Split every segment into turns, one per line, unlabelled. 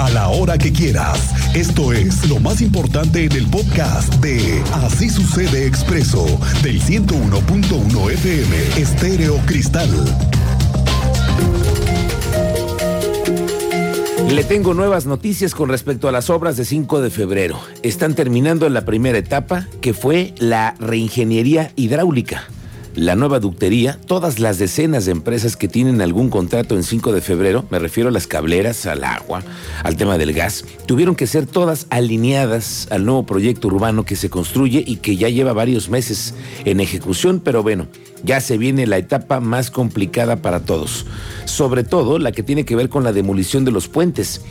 a la hora que quieras. Esto es lo más importante en el podcast de Así sucede expreso del 101.1 FM Estéreo Cristal.
Le tengo nuevas noticias con respecto a las obras de 5 de febrero. Están terminando la primera etapa, que fue la reingeniería hidráulica la nueva ductería, todas las decenas de empresas que tienen algún contrato en 5 de febrero, me refiero a las cableras, al agua, al tema del gas, tuvieron que ser todas alineadas al nuevo proyecto urbano que se construye y que ya lleva varios meses en ejecución, pero bueno, ya se viene la etapa más complicada para todos, sobre todo la que tiene que ver con la demolición de los puentes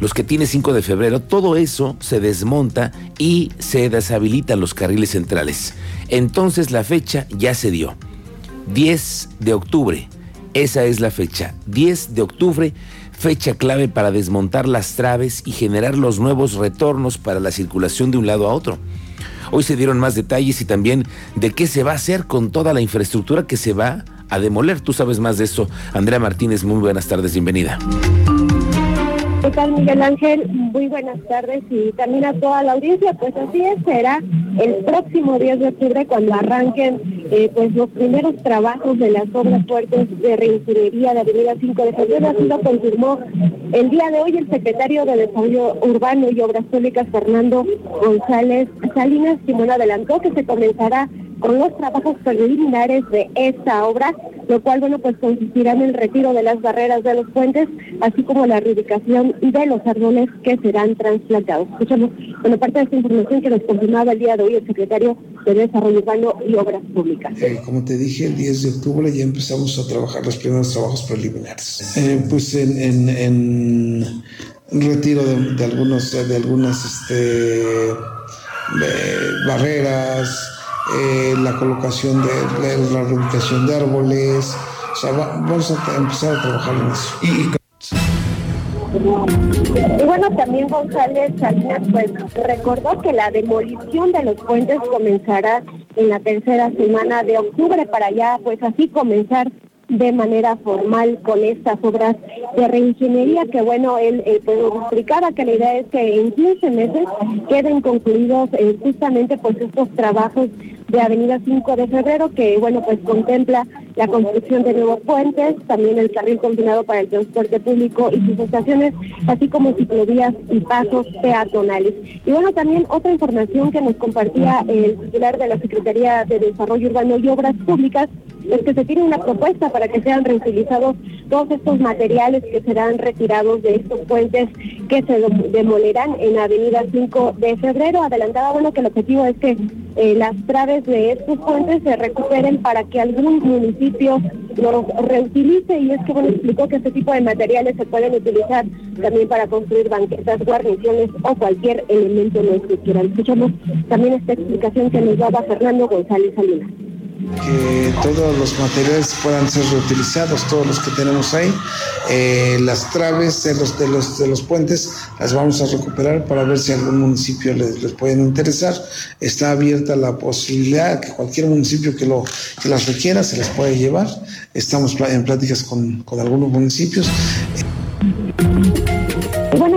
los que tiene 5 de febrero, todo eso se desmonta y se deshabilitan los carriles centrales. Entonces la fecha ya se dio. 10 de octubre. Esa es la fecha. 10 de octubre, fecha clave para desmontar las traves y generar los nuevos retornos para la circulación de un lado a otro. Hoy se dieron más detalles y también de qué se va a hacer con toda la infraestructura que se va a demoler. Tú sabes más de eso. Andrea Martínez, muy buenas tardes, bienvenida.
¿Qué tal, Miguel Ángel? Muy buenas tardes y también a toda la audiencia. Pues así es, será el próximo 10 de octubre cuando arranquen eh, pues los primeros trabajos de las obras fuertes de reingeniería de Avenida 5 de Febrero. Así lo confirmó el día de hoy el secretario de Desarrollo Urbano y Obras Públicas, Fernando González Salinas, Simón adelantó que se comenzará con los trabajos preliminares de esta obra, lo cual, bueno, pues consistirá en el retiro de las barreras de los puentes, así como la reubicación de los árboles que serán trasplantados. Escuchamos, bueno, parte de esta información que nos confirmaba el día de hoy el secretario de Desarrollo Urbano y Obras Públicas.
Eh, como te dije, el 10 de octubre ya empezamos a trabajar los primeros trabajos preliminares. Eh, pues en, en, retiro de, algunos, de algunas este, barreras, eh, la colocación de, la reubicación de árboles. O sea, vamos a empezar a trabajar en eso. Y,
bueno, también González Salinas pues recordó que la demolición de los puentes comenzará en la tercera semana de octubre para ya pues así comenzar de manera formal con estas obras de reingeniería que bueno, él eh, pues, explicaba que la idea es que en 15 meses queden concluidos eh, justamente pues estos trabajos de Avenida 5 de Febrero que bueno pues contempla la construcción de nuevos puentes, también el carril combinado para el transporte público y sus estaciones, así como ciclovías y pasos peatonales. Y bueno, también otra información que nos compartía el titular de la Secretaría de Desarrollo Urbano y Obras Públicas es que se tiene una propuesta para que sean reutilizados todos estos materiales que serán retirados de estos puentes que se demolerán en Avenida 5 de Febrero. Adelantaba, bueno, que el objetivo es que eh, las traves de estos puentes se recuperen para que algún municipio los reutilice y es que, bueno, explicó que este tipo de materiales se pueden utilizar también para construir banquetas, guarniciones o cualquier elemento no estructural. Escuchamos también esta explicación que nos daba Fernando González Salinas
que todos los materiales puedan ser reutilizados, todos los que tenemos ahí. Eh, las traves de los, de, los, de los puentes las vamos a recuperar para ver si algún municipio les, les pueden interesar. Está abierta la posibilidad que cualquier municipio que, lo, que las requiera se las puede llevar. Estamos en pláticas con, con algunos municipios.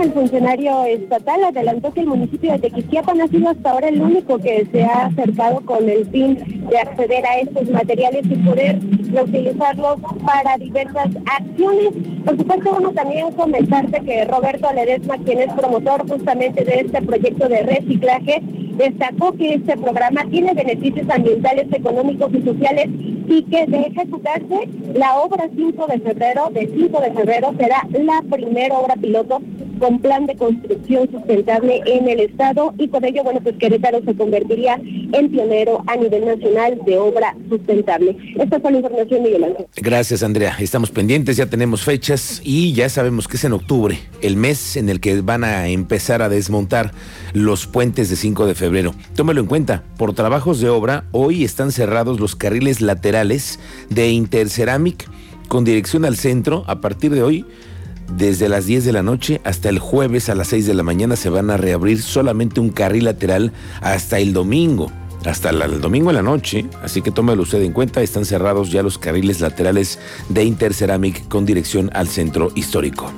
El funcionario estatal adelantó que el municipio de Tequisquiapan ha sido hasta ahora el único que se ha acercado con el fin de acceder a estos materiales y poder reutilizarlos para diversas acciones. Por supuesto, bueno, también comentarte que Roberto Ledesma, quien es promotor justamente de este proyecto de reciclaje, destacó que este programa tiene beneficios ambientales, económicos y sociales y que de ejecutarse la obra 5 de febrero, de 5 de febrero, será la primera obra piloto con plan de construcción sustentable en el Estado y con ello, bueno, pues Querétaro se convertiría en pionero a nivel nacional de obra sustentable. Esta fue la información, Miguel Ángel.
Gracias, Andrea. Estamos pendientes, ya tenemos fechas y ya sabemos que es en octubre, el mes en el que van a empezar a desmontar los puentes de 5 de febrero. Tómelo en cuenta, por trabajos de obra, hoy están cerrados los carriles laterales de Interceramic con dirección al centro a partir de hoy desde las 10 de la noche hasta el jueves a las 6 de la mañana se van a reabrir solamente un carril lateral hasta el domingo. Hasta el domingo en la noche, así que tómelo usted en cuenta, están cerrados ya los carriles laterales de Interceramic con dirección al centro histórico.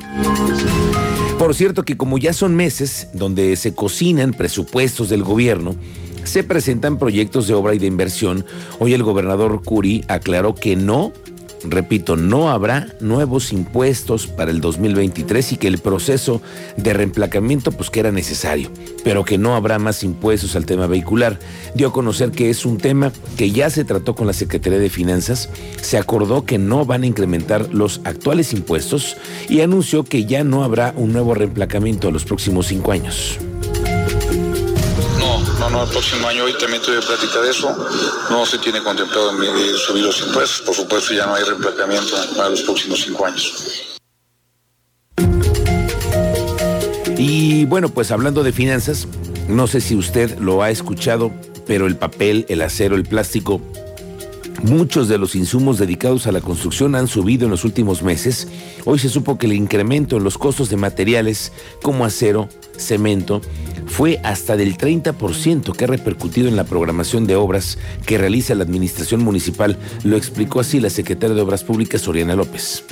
Por cierto que como ya son meses donde se cocinan presupuestos del gobierno, se presentan proyectos de obra y de inversión. Hoy el gobernador Curi aclaró que no repito, no habrá nuevos impuestos para el 2023 y que el proceso de reemplacamiento pues que era necesario, pero que no habrá más impuestos al tema vehicular. Dio a conocer que es un tema que ya se trató con la Secretaría de Finanzas, se acordó que no van a incrementar los actuales impuestos y anunció que ya no habrá un nuevo reemplacamiento a los próximos cinco años
no, el próximo año hoy también tuve plática de eso. No se tiene contemplado subir los impuestos. Por supuesto, ya no hay reemplazamiento para los próximos cinco años.
Y bueno, pues hablando de finanzas, no sé si usted lo ha escuchado, pero el papel, el acero, el plástico, muchos de los insumos dedicados a la construcción han subido en los últimos meses. Hoy se supo que el incremento en los costos de materiales como acero, cemento, fue hasta del 30% que ha repercutido en la programación de obras que realiza la Administración Municipal, lo explicó así la secretaria de Obras Públicas, Soriana López.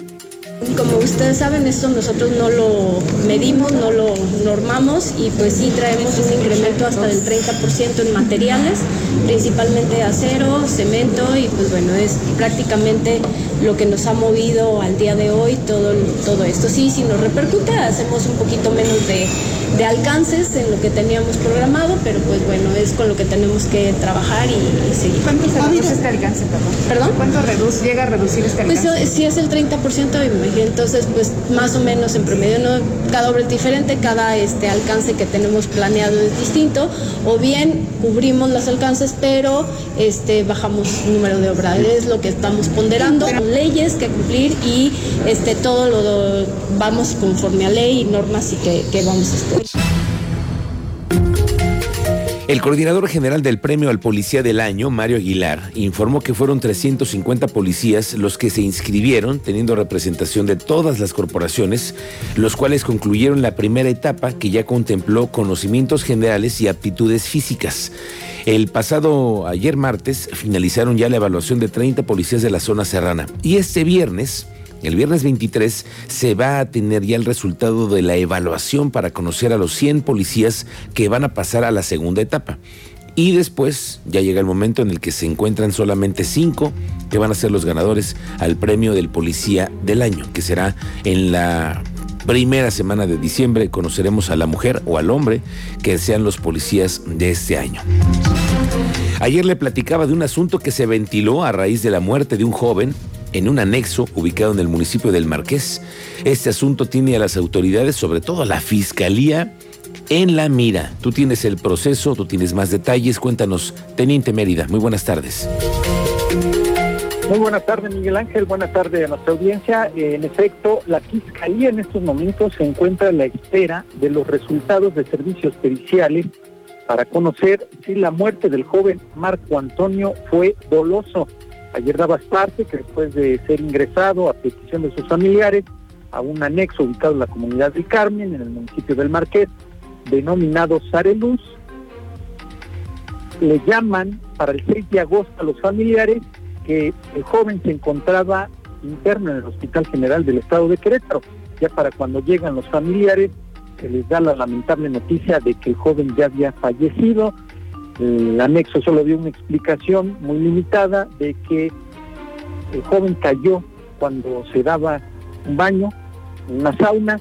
Como ustedes saben, esto nosotros no lo medimos, no lo normamos y pues sí traemos un incremento hasta del 30% en materiales, principalmente acero, cemento y pues bueno, es prácticamente lo que nos ha movido al día de hoy todo, todo esto. Sí, sí nos repercute, hacemos un poquito menos de, de alcances en lo que teníamos programado, pero pues bueno, es con lo que tenemos que trabajar y, seguir.
¿Cuánto se reduce este alcance, perdón? ¿Cuánto llega a reducir este
pues,
alcance?
Pues si es el 30%, entonces pues más o menos en promedio, ¿no? cada obra es diferente, cada este, alcance que tenemos planeado es distinto, o bien cubrimos los alcances, pero este, bajamos el número de obras, es lo que estamos ponderando, leyes que cumplir y este, todo lo, vamos conforme a ley y normas y que, que vamos a
El coordinador general del Premio al Policía del Año, Mario Aguilar, informó que fueron 350 policías los que se inscribieron, teniendo representación de todas las corporaciones, los cuales concluyeron la primera etapa que ya contempló conocimientos generales y aptitudes físicas. El pasado ayer martes finalizaron ya la evaluación de 30 policías de la zona serrana y este viernes el viernes 23 se va a tener ya el resultado de la evaluación para conocer a los 100 policías que van a pasar a la segunda etapa. Y después ya llega el momento en el que se encuentran solamente 5 que van a ser los ganadores al premio del policía del año, que será en la primera semana de diciembre. Conoceremos a la mujer o al hombre que sean los policías de este año. Ayer le platicaba de un asunto que se ventiló a raíz de la muerte de un joven en un anexo ubicado en el municipio del Marqués. Este asunto tiene a las autoridades, sobre todo a la Fiscalía, en la mira. Tú tienes el proceso, tú tienes más detalles. Cuéntanos, Teniente Mérida, muy buenas tardes.
Muy buenas tardes, Miguel Ángel. Buenas tardes a nuestra audiencia. En efecto, la Fiscalía en estos momentos se encuentra a la espera de los resultados de servicios periciales para conocer si la muerte del joven Marco Antonio fue doloso. Ayer daba parte que después de ser ingresado a petición de sus familiares a un anexo ubicado en la comunidad de Carmen, en el municipio del Marqués, denominado Sareluz, le llaman para el 6 de agosto a los familiares que el joven se encontraba interno en el Hospital General del Estado de Querétaro. Ya para cuando llegan los familiares, se les da la lamentable noticia de que el joven ya había fallecido el anexo solo dio una explicación muy limitada de que el joven cayó cuando se daba un baño una sauna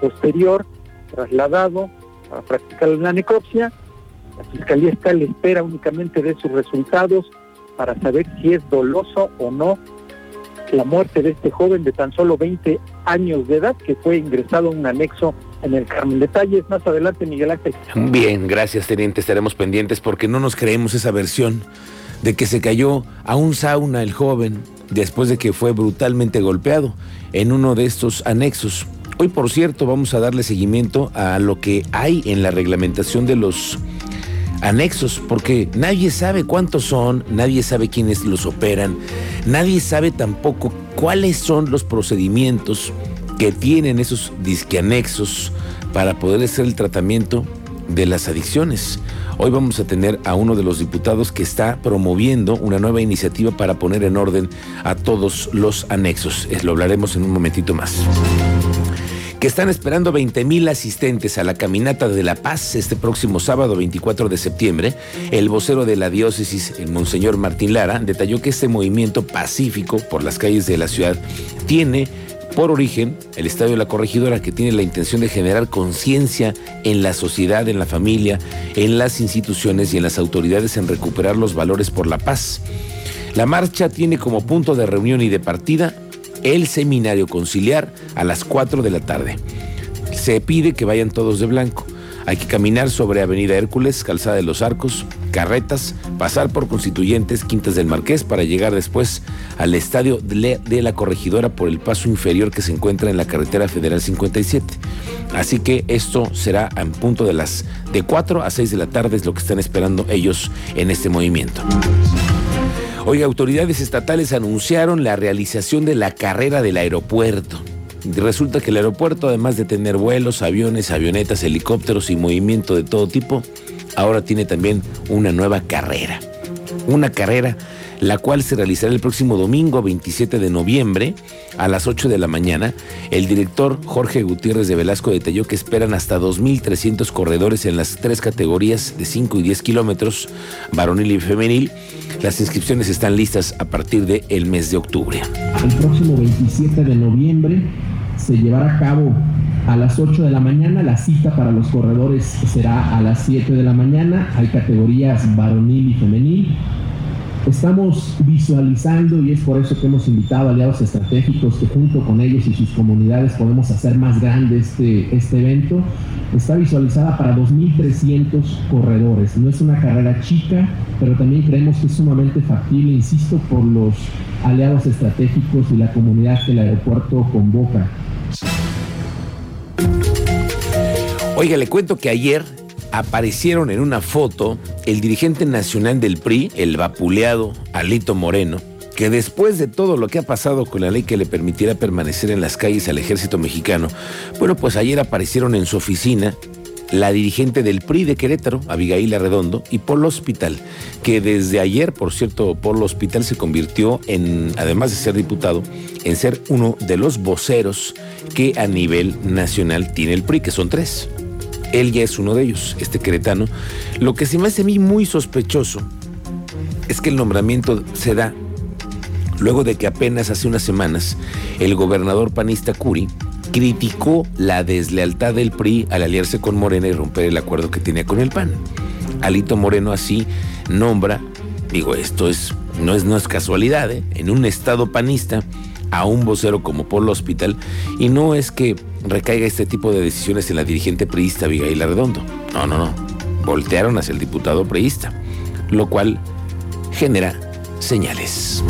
posterior trasladado para practicar la necropsia. La fiscalía está a la espera únicamente de sus resultados para saber si es doloso o no la muerte de este joven de tan solo 20 años de edad que fue ingresado en un anexo en el Carmen. Detalles más adelante, Miguel Ángel.
Bien, gracias, teniente. Estaremos pendientes porque no nos creemos esa versión de que se cayó a un sauna el joven después de que fue brutalmente golpeado en uno de estos anexos. Hoy, por cierto, vamos a darle seguimiento a lo que hay en la reglamentación de los anexos, porque nadie sabe cuántos son, nadie sabe quiénes los operan, nadie sabe tampoco cuáles son los procedimientos que tienen esos disqueanexos para poder hacer el tratamiento de las adicciones. Hoy vamos a tener a uno de los diputados que está promoviendo una nueva iniciativa para poner en orden a todos los anexos. Lo hablaremos en un momentito más.
que están esperando 20 mil asistentes a la caminata de la paz este próximo sábado 24 de septiembre. El vocero de la diócesis, el Monseñor Martín Lara, detalló que este movimiento pacífico por las calles de la ciudad tiene por origen el Estadio de la Corregidora que tiene la intención de generar conciencia en la sociedad, en la familia, en las instituciones y en las autoridades en recuperar los valores por la paz. La marcha tiene como punto de reunión y de partida el seminario conciliar a las 4 de la tarde. Se pide que vayan todos de blanco. Hay que caminar sobre Avenida Hércules, Calzada de los Arcos, Carretas, pasar por Constituyentes, Quintas del Marqués para llegar después al estadio de la Corregidora por el paso inferior que se encuentra en la carretera federal 57. Así que esto será en punto de las de 4 a 6 de la tarde es lo que están esperando ellos en este movimiento. Hoy autoridades estatales anunciaron la realización de la carrera del aeropuerto. Resulta que el aeropuerto, además de tener vuelos, aviones, avionetas, helicópteros y movimiento de todo tipo, ahora tiene también una nueva carrera. Una carrera la cual se realizará el próximo domingo 27 de noviembre a las 8 de la mañana. El director Jorge Gutiérrez de Velasco detalló que esperan hasta 2.300 corredores en las tres categorías de 5 y 10 kilómetros, varonil y femenil. Las inscripciones están listas a partir del mes de octubre.
El próximo 27 de noviembre se llevará a cabo a las 8 de la mañana. La cita para los corredores será a las 7 de la mañana. Hay categorías varonil y femenil. Estamos visualizando y es por eso que hemos invitado aliados estratégicos que junto con ellos y sus comunidades podemos hacer más grande este, este evento. Está visualizada para 2.300 corredores. No es una carrera chica, pero también creemos que es sumamente factible, insisto, por los aliados estratégicos y la comunidad que el aeropuerto convoca.
Oiga, le cuento que ayer aparecieron en una foto el dirigente nacional del PRI, el vapuleado Alito Moreno, que después de todo lo que ha pasado con la ley que le permitiera permanecer en las calles al ejército mexicano, bueno, pues ayer aparecieron en su oficina la dirigente del PRI de Querétaro, Abigail Arredondo, y Polo Hospital, que desde ayer, por cierto, Polo Hospital se convirtió en, además de ser diputado, en ser uno de los voceros que a nivel nacional tiene el PRI, que son tres. Él ya es uno de ellos, este queretano. Lo que se me hace a mí muy sospechoso es que el nombramiento se da luego de que apenas hace unas semanas el gobernador panista Curi criticó la deslealtad del PRI al aliarse con Morena y romper el acuerdo que tenía con el PAN. Alito Moreno así nombra, digo, esto es, no, es, no es casualidad, ¿eh? en un estado panista a un vocero como Polo Hospital y no es que recaiga este tipo de decisiones en la dirigente priista Abigail Arredondo. No, no, no. Voltearon hacia el diputado priista, lo cual genera señales.